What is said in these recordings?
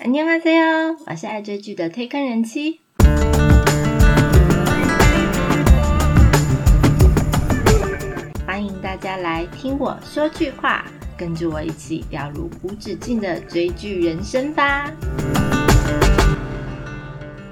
안녕하세요，我是爱追剧的推坑人妻。欢迎大家来听我说句话，跟着我一起掉入无止境的追剧人生吧。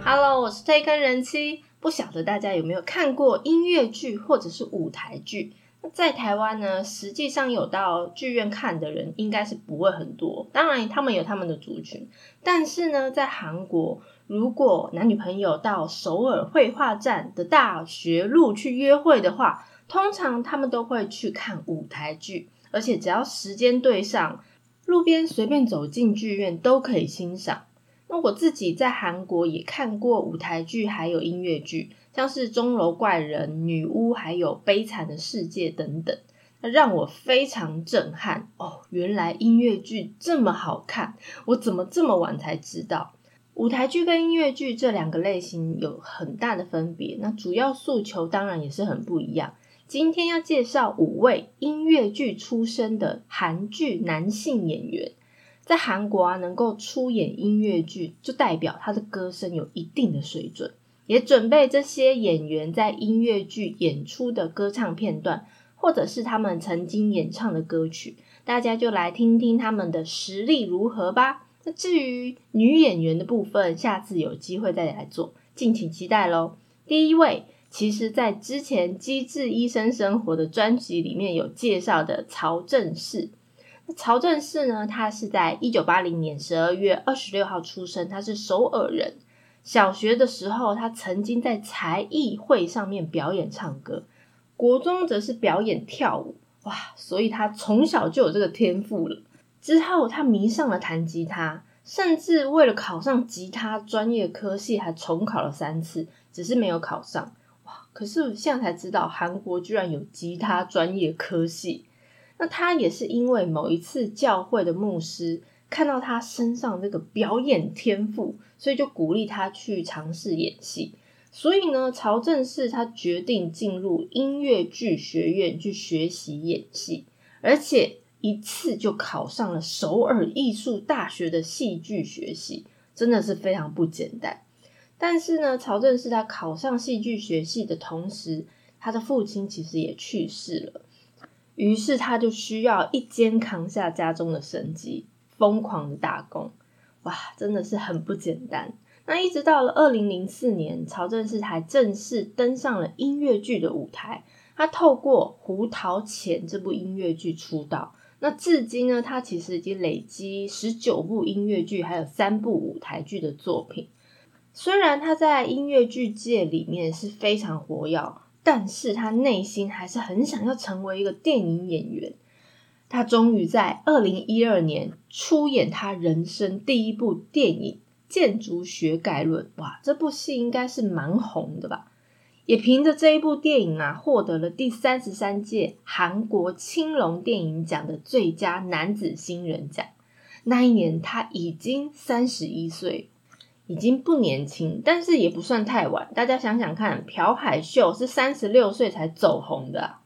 Hello，我是推坑人妻。不晓得大家有没有看过音乐剧或者是舞台剧？ 在台湾呢，实际上有到剧院看的人应该是不会很多。当然，他们有他们的族群。但是呢，在韩国，如果男女朋友到首尔绘画站的大学路去约会的话，通常他们都会去看舞台剧，而且只要时间对上，路边随便走进剧院都可以欣赏。那我自己在韩国也看过舞台剧，还有音乐剧，像是《钟楼怪人》《女巫》还有《悲惨的世界》等等，那让我非常震撼哦！原来音乐剧这么好看，我怎么这么晚才知道？舞台剧跟音乐剧这两个类型有很大的分别，那主要诉求当然也是很不一样。今天要介绍五位音乐剧出身的韩剧男性演员。在韩国啊，能够出演音乐剧，就代表他的歌声有一定的水准。也准备这些演员在音乐剧演出的歌唱片段，或者是他们曾经演唱的歌曲，大家就来听听他们的实力如何吧。那至于女演员的部分，下次有机会再来做，敬请期待喽。第一位，其实在之前《机智医生生活》的专辑里面有介绍的曹正奭。曹正奭呢，他是在一九八零年十二月二十六号出生，他是首尔人。小学的时候，他曾经在才艺会上面表演唱歌；国中则是表演跳舞。哇，所以他从小就有这个天赋了。之后，他迷上了弹吉他，甚至为了考上吉他专业科系，还重考了三次，只是没有考上。哇！可是现在才知道，韩国居然有吉他专业科系。那他也是因为某一次教会的牧师看到他身上这个表演天赋，所以就鼓励他去尝试演戏。所以呢，曹正奭他决定进入音乐剧学院去学习演戏，而且一次就考上了首尔艺术大学的戏剧学系，真的是非常不简单。但是呢，曹正奭他考上戏剧学系的同时，他的父亲其实也去世了。于是他就需要一肩扛下家中的生计，疯狂的打工，哇，真的是很不简单。那一直到了二零零四年，曹正奭才正式登上了音乐剧的舞台。他透过《胡桃钳》这部音乐剧出道。那至今呢，他其实已经累积十九部音乐剧，还有三部舞台剧的作品。虽然他在音乐剧界里面是非常活跃。但是他内心还是很想要成为一个电影演员。他终于在二零一二年出演他人生第一部电影《建筑学概论》。哇，这部戏应该是蛮红的吧？也凭着这一部电影啊，获得了第三十三届韩国青龙电影奖的最佳男子新人奖。那一年他已经三十一岁。已经不年轻，但是也不算太晚。大家想想看，朴海秀是三十六岁才走红的。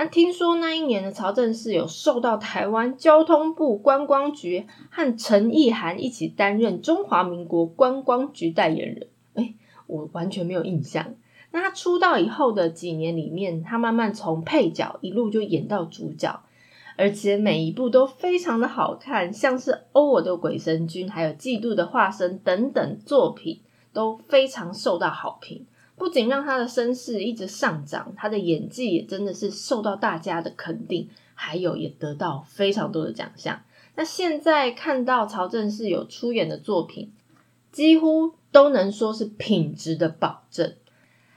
那听说那一年的曹正奭有受到台湾交通部观光局和陈意涵一起担任中华民国观光局代言人。哎，我完全没有印象。那他出道以后的几年里面，他慢慢从配角一路就演到主角。而且每一部都非常的好看，像是《欧我的鬼神君》还有《嫉妒的化身》等等作品都非常受到好评。不仅让他的声势一直上涨，他的演技也真的是受到大家的肯定，还有也得到非常多的奖项。那现在看到曹正奭有出演的作品，几乎都能说是品质的保证。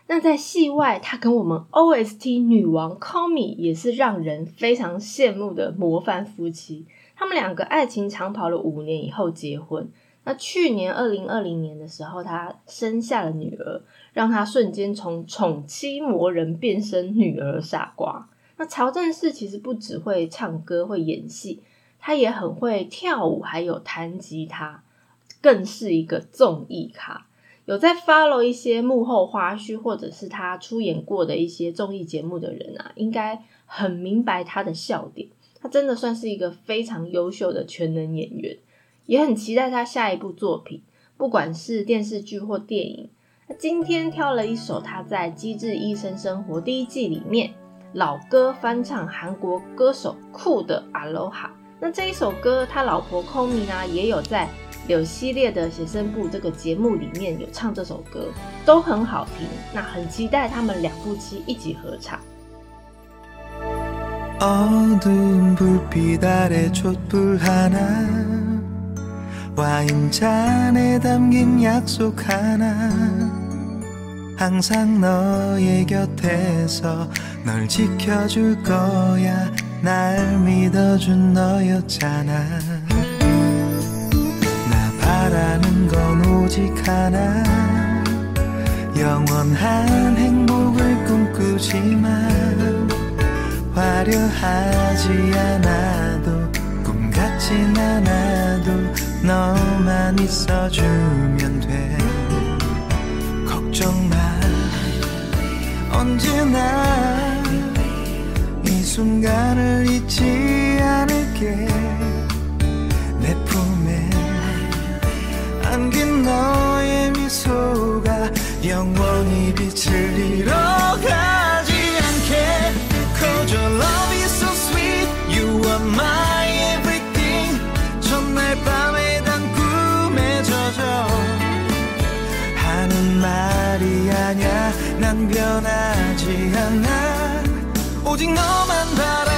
那在戏外，他跟我们 OST 女王 Komi 也是让人非常羡慕的模范夫妻。他们两个爱情长跑了五年以后结婚。那去年二零二零年的时候，他生下了女儿，让他瞬间从宠妻魔人变身女儿傻瓜。那曹正奭其实不只会唱歌、会演戏，他也很会跳舞，还有弹吉他，更是一个综艺咖。有在 follow 一些幕后花絮，或者是他出演过的一些综艺节目的人啊，应该很明白他的笑点。他真的算是一个非常优秀的全能演员，也很期待他下一部作品，不管是电视剧或电影。那今天挑了一首他在《机智医生生活》第一季里面老歌翻唱韩国歌手酷的《Aloha》。那这一首歌，他老婆空明啊也有在有系列的写生部这个节目里面有唱这首歌，都很好听。那很期待他们两夫妻一起合唱。 어두운 불빛 아래 촛불 하나 와인잔에 담긴 약속 하나 항상 너의 곁에서 널 지켜줄 거야. 날 믿어준 너였잖아. 나 바라는 건 오직 하나. 영원한 행복을 꿈꾸지만 화려하지 않아도 꿈 같진 않아도 너만 있어주면 돼. 걱정 마 언제나 이 순간을 잊지 않을게. 내 품에 안긴 너의 미소가 영원히 빛을 잃어 오직 너만 바라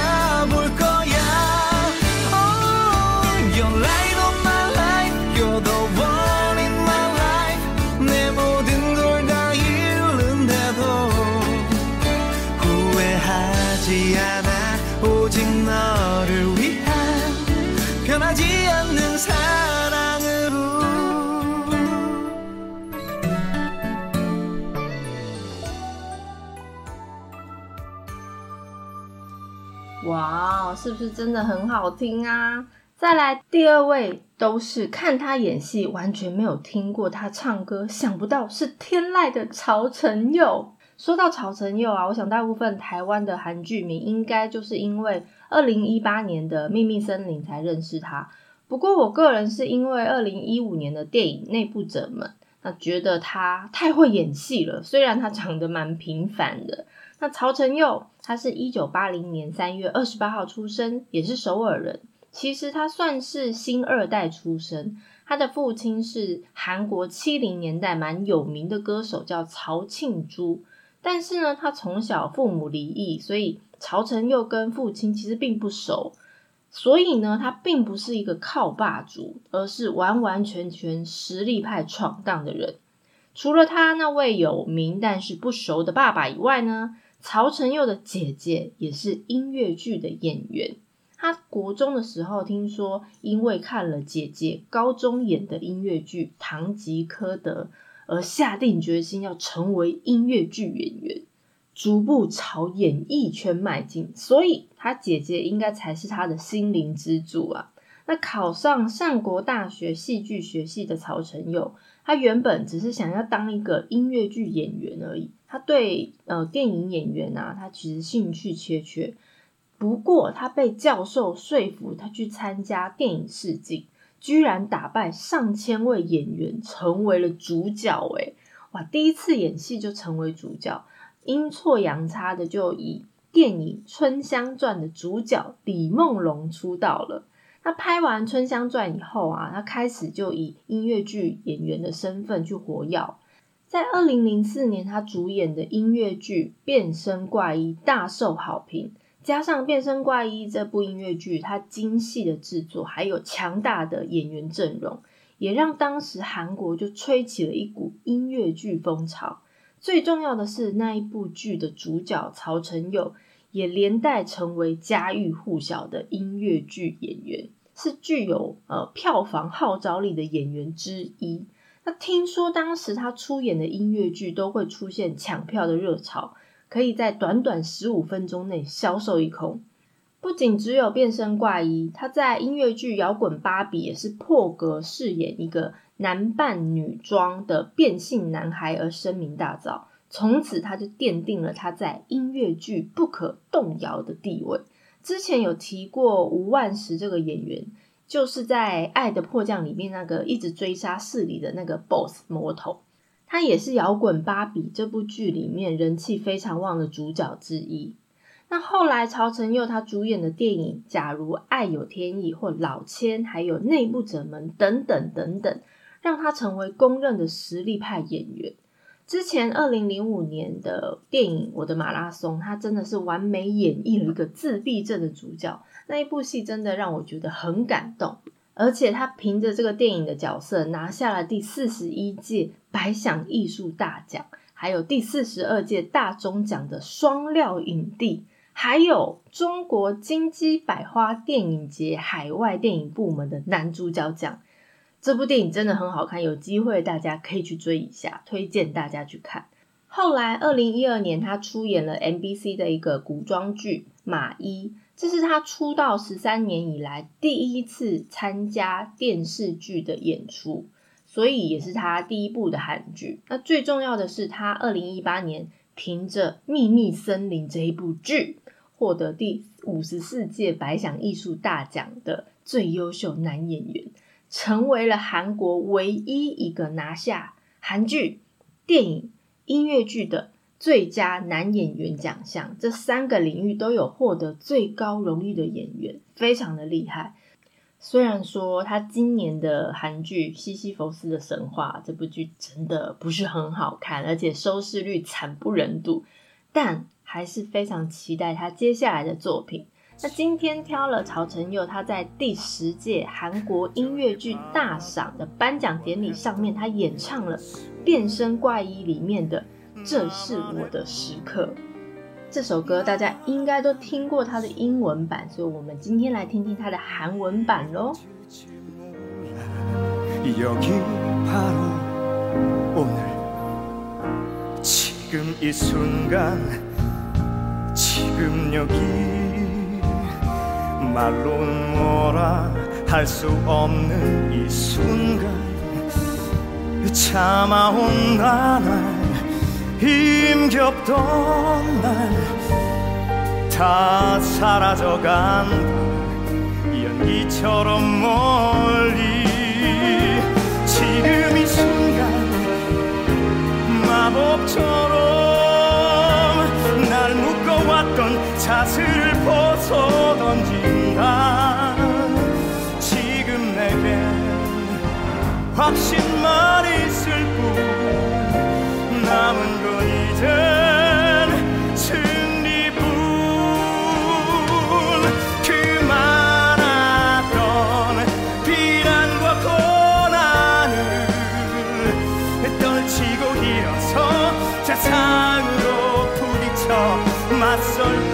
哇，是不是真的很好听啊？再来第二位，都是看他演戏完全没有听过他唱歌，想不到是天籁的曹承佑。说到曹承佑啊，我想大部分台湾的韩剧迷应该就是因为二零一八年的《秘密森林》才认识他。不过我个人是因为二零一五年的电影《内部者们》，那觉得他太会演戏了。虽然他长得蛮平凡的。那曹承佑，他是一九八零年三月二十八号出生，也是首尔人。其实他算是新二代出生，他的父亲是韩国七零年代蛮有名的歌手，叫曹庆珠。但是呢，他从小父母离异，所以曹承佑跟父亲其实并不熟。所以呢，他并不是一个靠霸主，而是完完全全实力派闯荡的人。除了他那位有名但是不熟的爸爸以外呢，曹承佑的姐姐也是音乐剧的演员。他国中的时候，听说因为看了姐姐高中演的音乐剧《堂吉诃德》，而下定决心要成为音乐剧演员，逐步朝演艺圈迈进。所以，他姐姐应该才是他的心灵支柱啊。那考上上国大学戏剧学系的曹承佑，他原本只是想要当一个音乐剧演员而已。他对呃电影演员啊，他其实兴趣缺缺。不过，他被教授说服，他去参加电影试镜，居然打败上千位演员，成为了主角。诶哇！第一次演戏就成为主角，阴错阳差的就以电影《春香传》的主角李梦龙出道了。他拍完《春香传》以后啊，他开始就以音乐剧演员的身份去活跃。在二零零四年，他主演的音乐剧《变身怪医》大受好评。加上《变身怪医》这部音乐剧，它精细的制作，还有强大的演员阵容，也让当时韩国就吹起了一股音乐剧风潮。最重要的是，那一部剧的主角曹承佑也连带成为家喻户晓的音乐剧演员，是具有呃票房号召力的演员之一。那听说当时他出演的音乐剧都会出现抢票的热潮。可以在短短十五分钟内销售一空。不仅只有变身怪医，他在音乐剧《摇滚芭比》也是破格饰演一个男扮女装的变性男孩而声名大噪。从此，他就奠定了他在音乐剧不可动摇的地位。之前有提过吴万石这个演员，就是在《爱的迫降》里面那个一直追杀市里的那个 BOSS 魔头，他也是《摇滚芭比》这部剧里面人气非常旺的主角之一。那后来曹承佑他主演的电影《假如爱有天意》或《老千》，还有《内部者们》等等等等，让他成为公认的实力派演员。之前二零零五年的电影《我的马拉松》，他真的是完美演绎了一个自闭症的主角。那一部戏真的让我觉得很感动，而且他凭着这个电影的角色拿下了第四十一届百想艺术大奖，还有第四十二届大钟奖的双料影帝，还有中国金鸡百花电影节海外电影部门的男主角奖。这部电影真的很好看，有机会大家可以去追一下，推荐大家去看。后来，二零一二年，他出演了 MBC 的一个古装剧《马一》，这是他出道十三年以来第一次参加电视剧的演出，所以也是他第一部的韩剧。那最重要的是，他二零一八年凭着《秘密森林》这一部剧，获得第五十四届百想艺术大奖的最优秀男演员。成为了韩国唯一一个拿下韩剧、电影、音乐剧的最佳男演员奖项，这三个领域都有获得最高荣誉的演员，非常的厉害。虽然说他今年的韩剧《西西弗斯的神话》这部剧真的不是很好看，而且收视率惨不忍睹，但还是非常期待他接下来的作品。那今天挑了曹承佑，他在第十届韩国音乐剧大赏的颁奖典礼上面，他演唱了《变身怪医》里面的《这是我的时刻》这首歌，大家应该都听过他的英文版，所以我们今天来听听他的韩文版喽。 여기 바로 오늘 지금 이 순간 지금 여기 말로 뭐라 할 수 없는 이 순간. 참아온 나날 힘겹던 날 다 사라져 간다. 연기처럼 멀리 지금 이 순간 마법처럼 날 묶어왔던 자슬을 벗어 던 진다 지금 내겐 확신만 있을 뿐. 남은 건 이젠 승리뿐. 그 많았던 비난과 고난을 떨치고 일어서 세상으로 부딪혀 맞설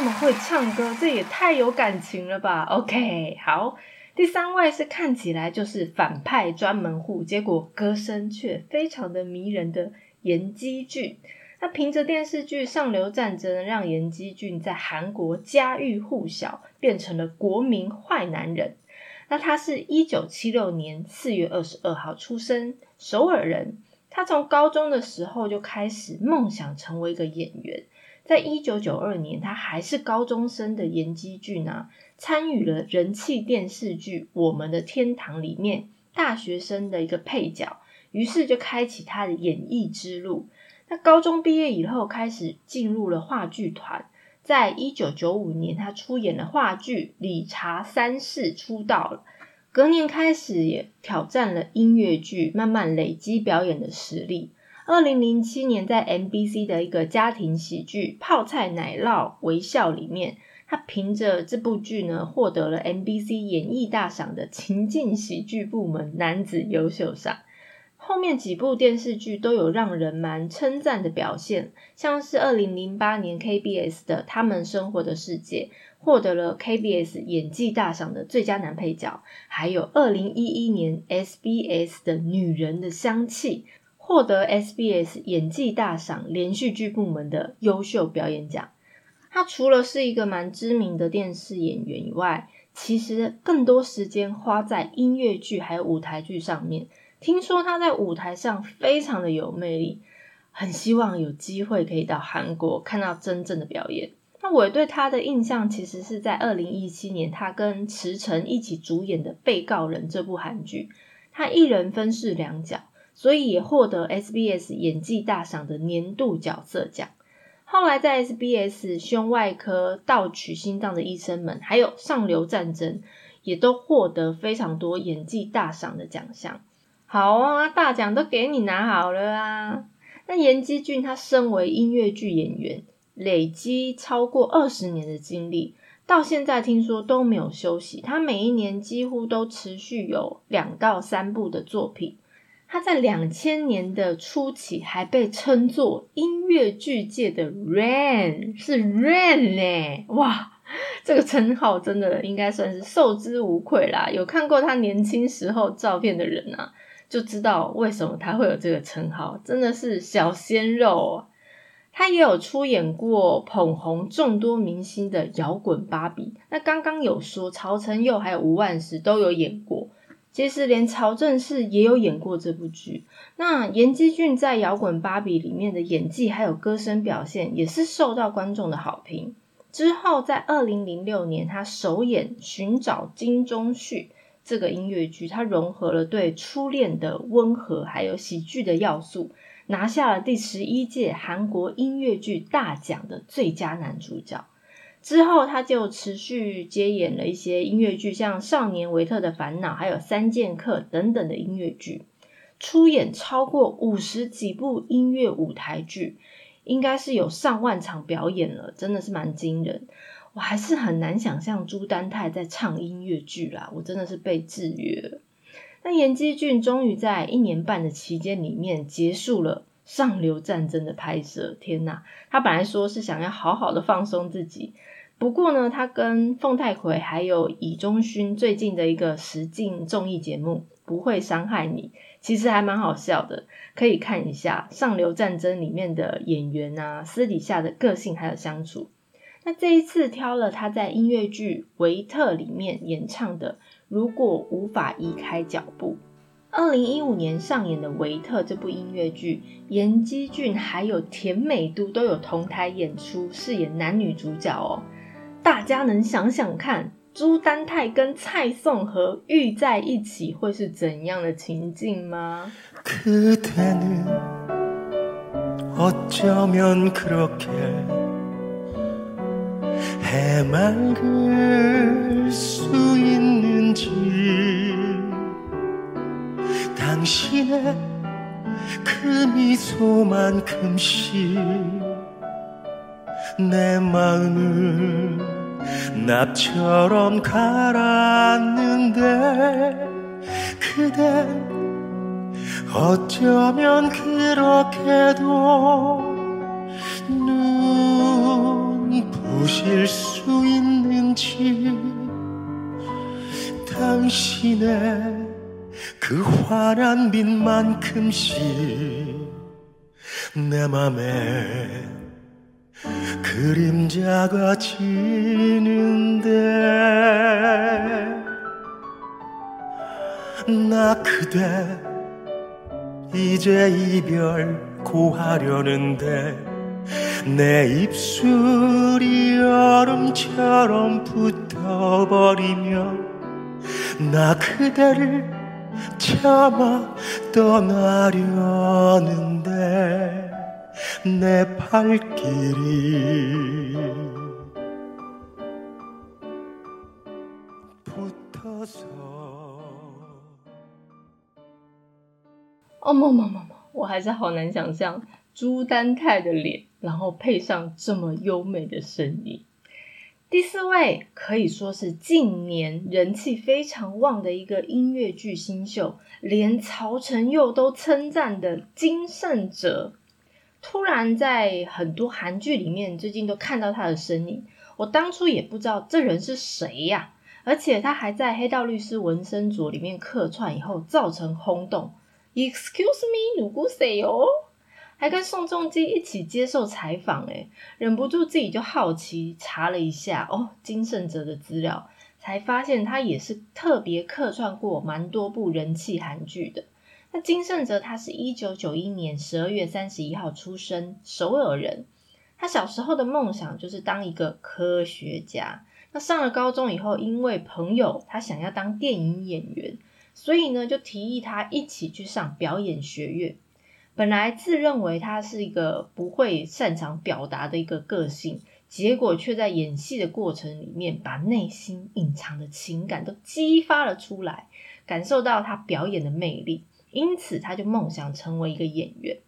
这么会唱歌，这也太有感情了吧？OK，好，第三位是看起来就是反派专门户，结果歌声却非常的迷人的严基俊。那凭着电视剧《上流战争》，让严基俊在韩国家喻户晓，变成了国民坏男人。那他是一九七六年四月二十二号出生，首尔人。他从高中的时候就开始梦想成为一个演员，在一九九二年，他还是高中生的严基俊啊，参与了人气电视剧《我们的天堂》里面大学生的一个配角，于是就开启他的演艺之路。那高中毕业以后，开始进入了话剧团。在一九九五年，他出演了话剧《理查三世》，出道了。隔年开始也挑战了音乐剧，慢慢累积表演的实力。二零零七年，在 MBC 的一个家庭喜剧《泡菜奶酪微笑》里面，他凭着这部剧呢，获得了 MBC 演艺大赏的情境喜剧部门男子优秀赏。后面几部电视剧都有让人蛮称赞的表现，像是二零零八年 KBS 的《他们生活的世界》，获得了 KBS 演技大赏的最佳男配角；还有二零一一年 SBS 的《女人的香气》。获得 SBS 演技大赏连续剧部门的优秀表演奖。他除了是一个蛮知名的电视演员以外，其实更多时间花在音乐剧还有舞台剧上面。听说他在舞台上非常的有魅力，很希望有机会可以到韩国看到真正的表演。那我对他的印象其实是在二零一七年，他跟池诚一起主演的《被告人》这部韩剧，他一人分饰两角。所以也获得 SBS 演技大赏的年度角色奖。后来在 SBS 胸外科盗取心脏的医生们，还有上流战争，也都获得非常多演技大赏的奖项。好啊，大奖都给你拿好了啊。那严基俊他身为音乐剧演员，累积超过二十年的经历，到现在听说都没有休息。他每一年几乎都持续有两到三部的作品。他在两千年的初期还被称作音乐剧界的 Rain，是 Rain 呢，哇，这个称号真的应该算是受之无愧啦。有看过他年轻时候照片的人啊，就知道为什么他会有这个称号，真的是小鲜肉。他也有出演过捧红众多明星的摇滚芭比，那刚刚有说曹承佑还有吴万石都有演过。其实连曹正奭也有演过这部剧。那严基俊在《摇滚芭比》里面的演技还有歌声表现，也是受到观众的好评。之后在二零零六年，他首演《寻找金钟旭》这个音乐剧，他融合了对初恋的温和，还有喜剧的要素，拿下了第十一届韩国音乐剧大奖的最佳男主角。之后，他就持续接演了一些音乐剧，像《少年维特的烦恼》还有《三剑客》等等的音乐剧，出演超过五十几部音乐舞台剧，应该是有上万场表演了，真的是蛮惊人。我还是很难想象朱丹泰在唱音乐剧啦，我真的是被制约了。那严基俊终于在一年半的期间里面结束了《上流战争》的拍摄，天呐，他本来说是想要好好的放松自己。不过呢，他跟凤太奎还有李忠勋最近的一个实境综艺节目《不会伤害你》，其实还蛮好笑的，可以看一下《上流战争》里面的演员啊，私底下的个性还有相处。那这一次挑了他在音乐剧《维特》里面演唱的《如果无法移开脚步》。二零一五年上演的《维特》这部音乐剧，严基俊还有田美都都有同台演出，饰演男女主角哦。大家能想想看，朱丹泰跟蔡颂和遇在一起会是怎样的情境吗？ 내 마음은 납처럼 가라앉는데 그댄 어쩌면 그렇게도 눈이 부실 수 있는지 당신의 그 환한 빛만큼씩 내 맘에 그림자가 지는데 나 그대 이제 이별 고하려는데 내 입술이 얼음처럼 붙어버리면 나 그대를 참아 떠나려는데 내 발길이 붙어서 哦么么么么，我还是好难想象朱丹泰的脸，然后配上这么优美的声音。第四位可以说是近年人气非常旺的一个音乐剧新秀，连曹承佑都称赞的金圣哲， 突然在很多韩剧里面最近都看到他的身影。我当初也不知道这人是谁呀，而且他还在《黑道律师文森佐》里面客串以后造成轰动。Excuse me，누구세 요？ 还跟宋仲基一起接受采访，诶忍不住自己就好奇查了一下哦，金圣哲的资料，才发现他也是特别客串过蛮多部人气韩剧的。 那金圣哲他是一九九一年十二月三十一号出生，首尔人。他小时候的梦想就是当一个科学家。那上了高中以后，因为朋友他想要当电影演员，所以呢就提议他一起去上表演学院。本来自认为他是一个不会擅长表达的一个个性，结果却在演戏的过程里面，把内心隐藏的情感都激发了出来，感受到他表演的魅力，因此他就梦想成为一个演员。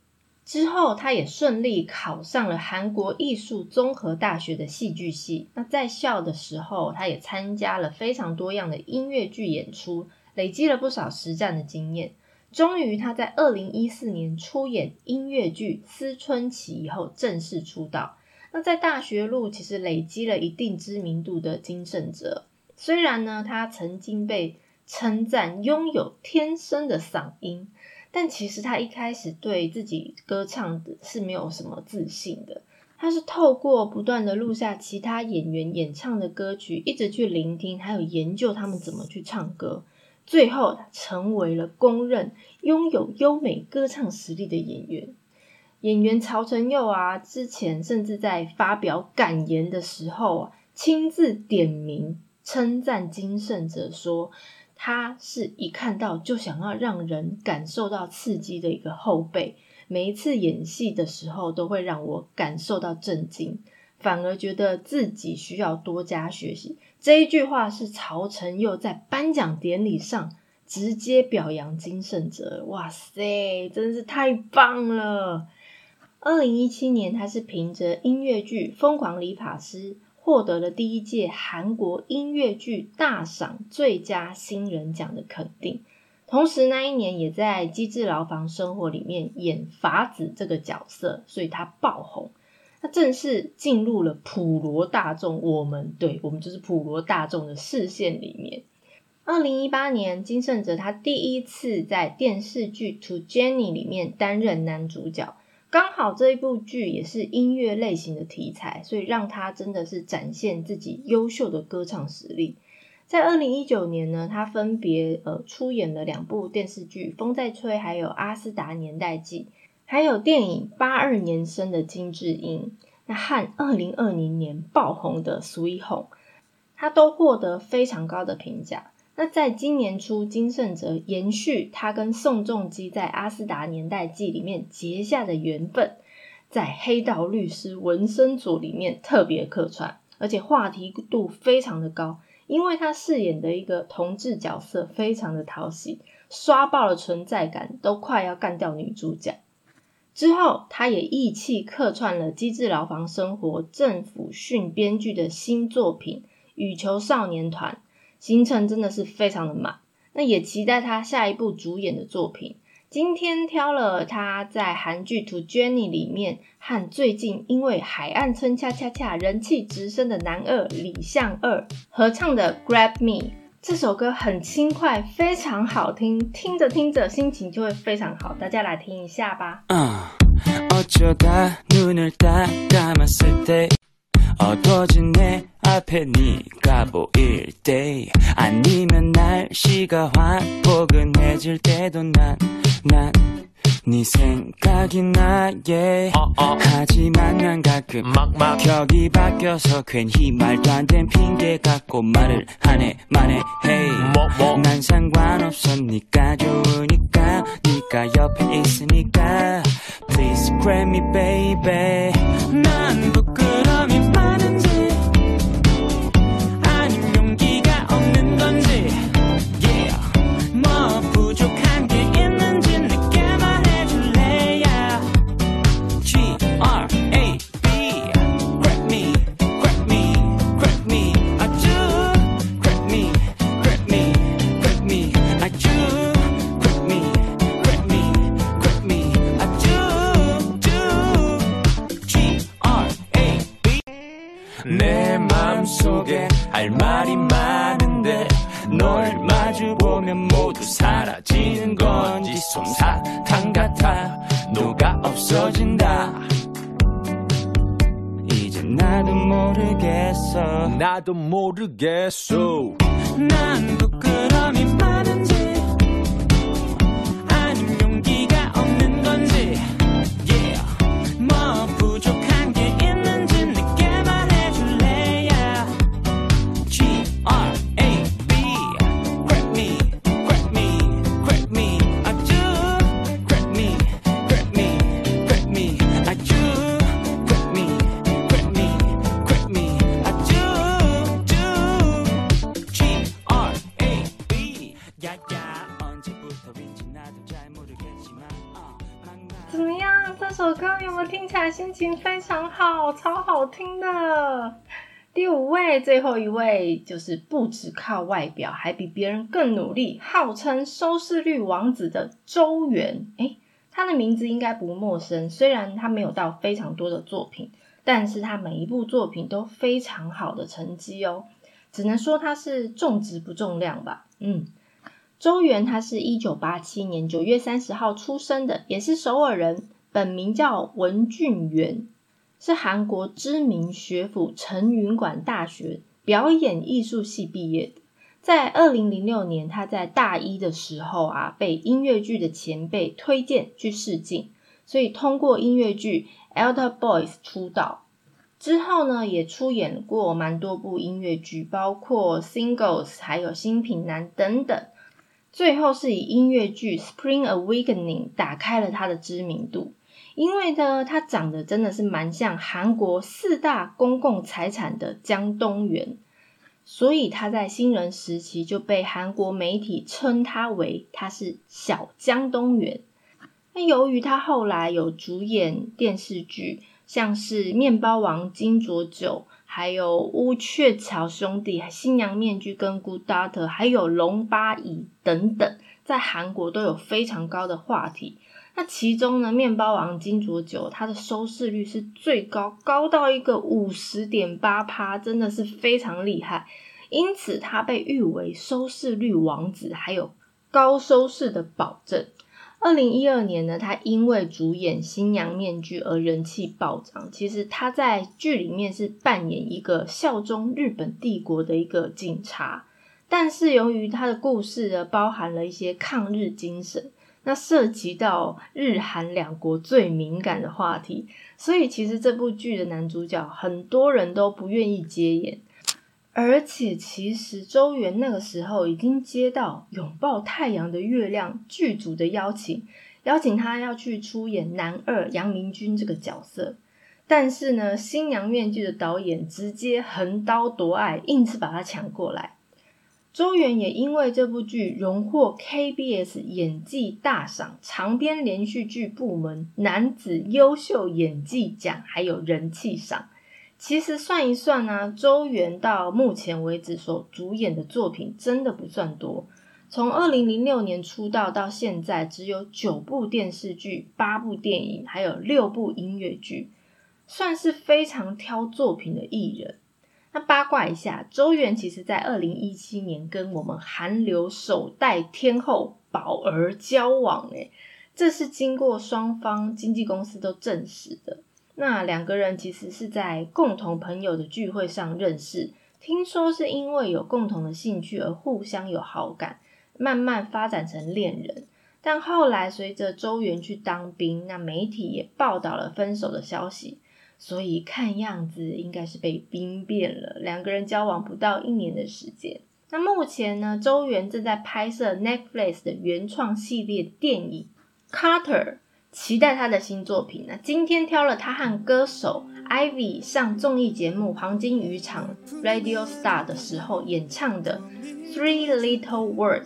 之后，他也顺利考上了韩国艺术综合大学的戏剧系。那在校的时候，他也参加了非常多样的音乐剧演出，累积了不少实战的经验。终于，他在二零一四年出演音乐剧《思春期》以后正式出道。那在大学路其实累积了一定知名度的金圣哲，虽然呢他曾经被称赞拥有天生的嗓音，但其实他一开始对自己歌唱的是没有什么自信的。他是透过不断的录下其他演员演唱的歌曲，一直去聆听，还有研究他们怎么去唱歌。最后，成为了公认拥有优美歌唱实力的演员。演员曹承佑啊，之前甚至在发表感言的时候啊，亲自点名称赞金圣哲，说他是一看到就想要让人感受到刺激的一个后辈。每一次演戏的时候，都会让我感受到震惊，反而觉得自己需要多加学习。这一句话是曹承佑在颁奖典礼上直接表扬金圣哲，哇塞，真是太棒了！二零一七年，他是凭着音乐剧《疯狂理发师》获得了第一届韩国音乐剧大赏最佳新人奖的肯定，同时那一年也在《机智牢房生活》里面演法子这个角色，所以他爆红。他正式进入了普罗大众，我们对我们就是普罗大众的视线里面。二零一八年，金圣哲他第一次在电视剧《To Jenny》里面担任男主角，刚好这一部剧也是音乐类型的题材，所以让他真的是展现自己优秀的歌唱实力。在二零一九年呢，他分别呃出演了两部电视剧《风在吹》还有《阿斯达年代记》。还有电影八二年生的金智英，那和二零二零年爆红的苏一红，他都获得非常高的评价。那在今年初，金圣哲延续他跟宋仲基在《阿斯达年代记》里面结下的缘分，在《黑道律师文森佐》里面特别客串，而且话题度非常的高，因为他饰演的一个同志角色非常的讨喜，刷爆了存在感，都快要干掉女主角。之后，他也义气客串了《机智牢房生活》政府训编剧的新作品《羽球少年团》，行程真的是非常的满。那也期待他下一部主演的作品。今天挑了他在韩剧《To Jenny》里面和最近因为《海岸村恰恰恰》人气直升的男二李相二合唱的《Grab Me》。这首歌很轻快，非常好听，听着听着心情就会非常好。大家来听一下吧。어 앞에 네가 보일 때 아니면 날씨가 확 포근해질 때도 난, 난 네 생각이 나게. 어어. 하지만 난 가끔 막막. 격이 바뀌어서 괜히 말도 안 된 핑계 갖고 말을 하네 만에 hey. 뭐 뭐. 난 상관없어 네가 좋으니까. 네가 옆에 있으니까. Please grab me baby. 난 부끄러움이 많은지 G-R-A-B 내 맘속에 할 말이 많은데 널 마주보면 모두 사라지는 건지 솜사탕 같아. 녹아 없어진다. 이제 나도 모르겠어. 나도 모르겠어. 난 부끄러움이 많은지 아 这首歌有没有听起来心情非常好，超好听的？第五位，最后一位就是不只靠外表，还比别人更努力，号称收视率王子的周元。诶，他的名字应该不陌生，虽然他没有到非常多的作品，但是他每一部作品都非常好的成绩哦。只能说他是重质不重量吧。嗯，周元他是一九八七年九月三十号出生的，也是首尔人，本名叫文俊元，是韩国知名学府成云馆大学表演艺术系毕业的。在二零零六年，他在大一的时候啊，被音乐剧的前辈推荐去试镜，所以通过音乐剧《Elder Boys》出道。之后呢，也出演过蛮多部音乐剧，包括《Singles》还有《新品男》等等。最后是以音乐剧《Spring Awakening》打开了他的知名度，因为呢，他长得真的是蛮像韩国四大公共财产的江东元，所以他在新人时期就被韩国媒体称他为他是小江东元。那由于他后来有主演电视剧，像是《面包王金卓九》，还有《乌鹊桥兄弟》、《新娘面具》跟《Good Daughter》，还有《龙八姨》等等，在韩国都有非常高的话题。那其中呢，《面包王金卓九》它的收视率是最高，高到一个五十点八趴，真的是非常厉害。因此，它被誉为收视率王子，还有高收视的保证。二零一二年呢，他因为主演《新娘面具》而人气暴涨。其实他在剧里面是扮演一个效忠日本帝国的一个警察，但是由于他的故事呢，包含了一些抗日精神，那涉及到日韩两国最敏感的话题，所以其实这部剧的男主角很多人都不愿意接演。而且，其实周元那个时候已经接到《拥抱太阳的月亮》剧组的邀请，邀请他要去出演男二杨明君这个角色。但是呢，《新娘面具》的导演直接横刀夺爱，硬是把他抢过来。周元也因为这部剧荣获 KBS 演技大赏长篇连续剧部门男子优秀演技奖，还有人气赏。其实算一算呢、周元到目前为止所主演的作品真的不算多。从二零零六年出道到现在，只有九部电视剧、八部电影，还有六部音乐剧，算是非常挑作品的艺人。那八卦一下，周元其实在二零一七年跟我们韩流首代天后宝儿交往，诶，这是经过双方经纪公司都证实的。那两个人其实是在共同朋友的聚会上认识，听说是因为有共同的兴趣而互相有好感，慢慢发展成恋人。但后来随着周元去当兵，那媒体也报道了分手的消息，所以看样子应该是被兵变了。两个人交往不到一年的时间。那目前呢，周元正在拍摄 Netflix 的原创系列电影《Carter》，期待他的新作品。那今天挑了他和歌手 Ivy 上综艺节目《黄金渔场》Radio Star 的时候演唱的《Three Little Words》。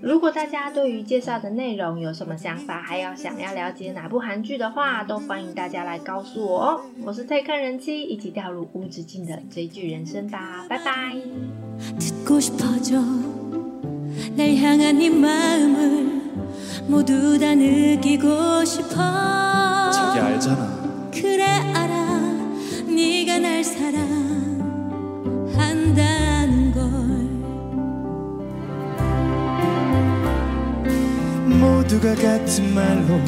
如果大家对于介绍的内容有什么想法，还要想要了解哪部韩剧的话，都欢迎大家来告诉我哦。我是退看人妻，一起掉入无止境的追剧人生吧，拜拜。 듣고 싶어져 날 향한 네 마음을 모두 다 느끼고 싶어 자기 알잖아 모두가 같은 말로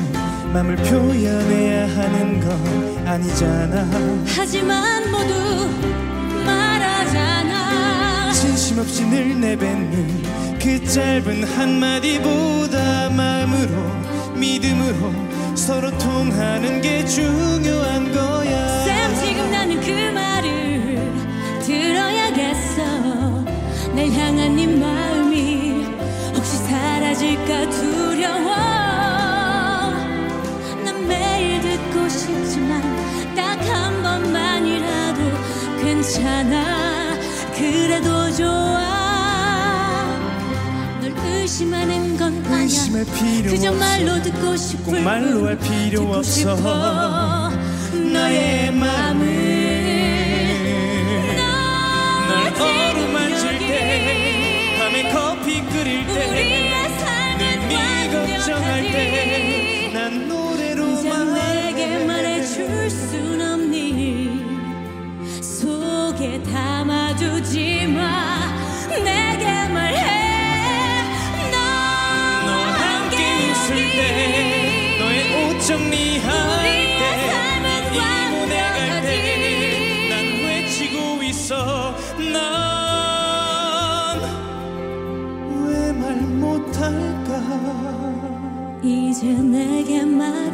맘을 표현해야 하는 건 아니잖아. 하지만 모두 말하잖아. 진심 없이 늘 내뱉는 그 짧은 한마디보다 마음으로 믿음으로 서로 통하는 게 중요한 거야. 쌤 지금 나는 그 말을 들어야겠어. 날 향한 네 혹시 사라질까 두려워. 난 매일 듣고 싶지만 딱 한 번만이라도 괜찮아. 그래도 좋아. 널 의심하는 건 아니야. 그저 말로 듣고 싶을 꼭 말로 할 뿐. 필요 없어. 이제 내게 말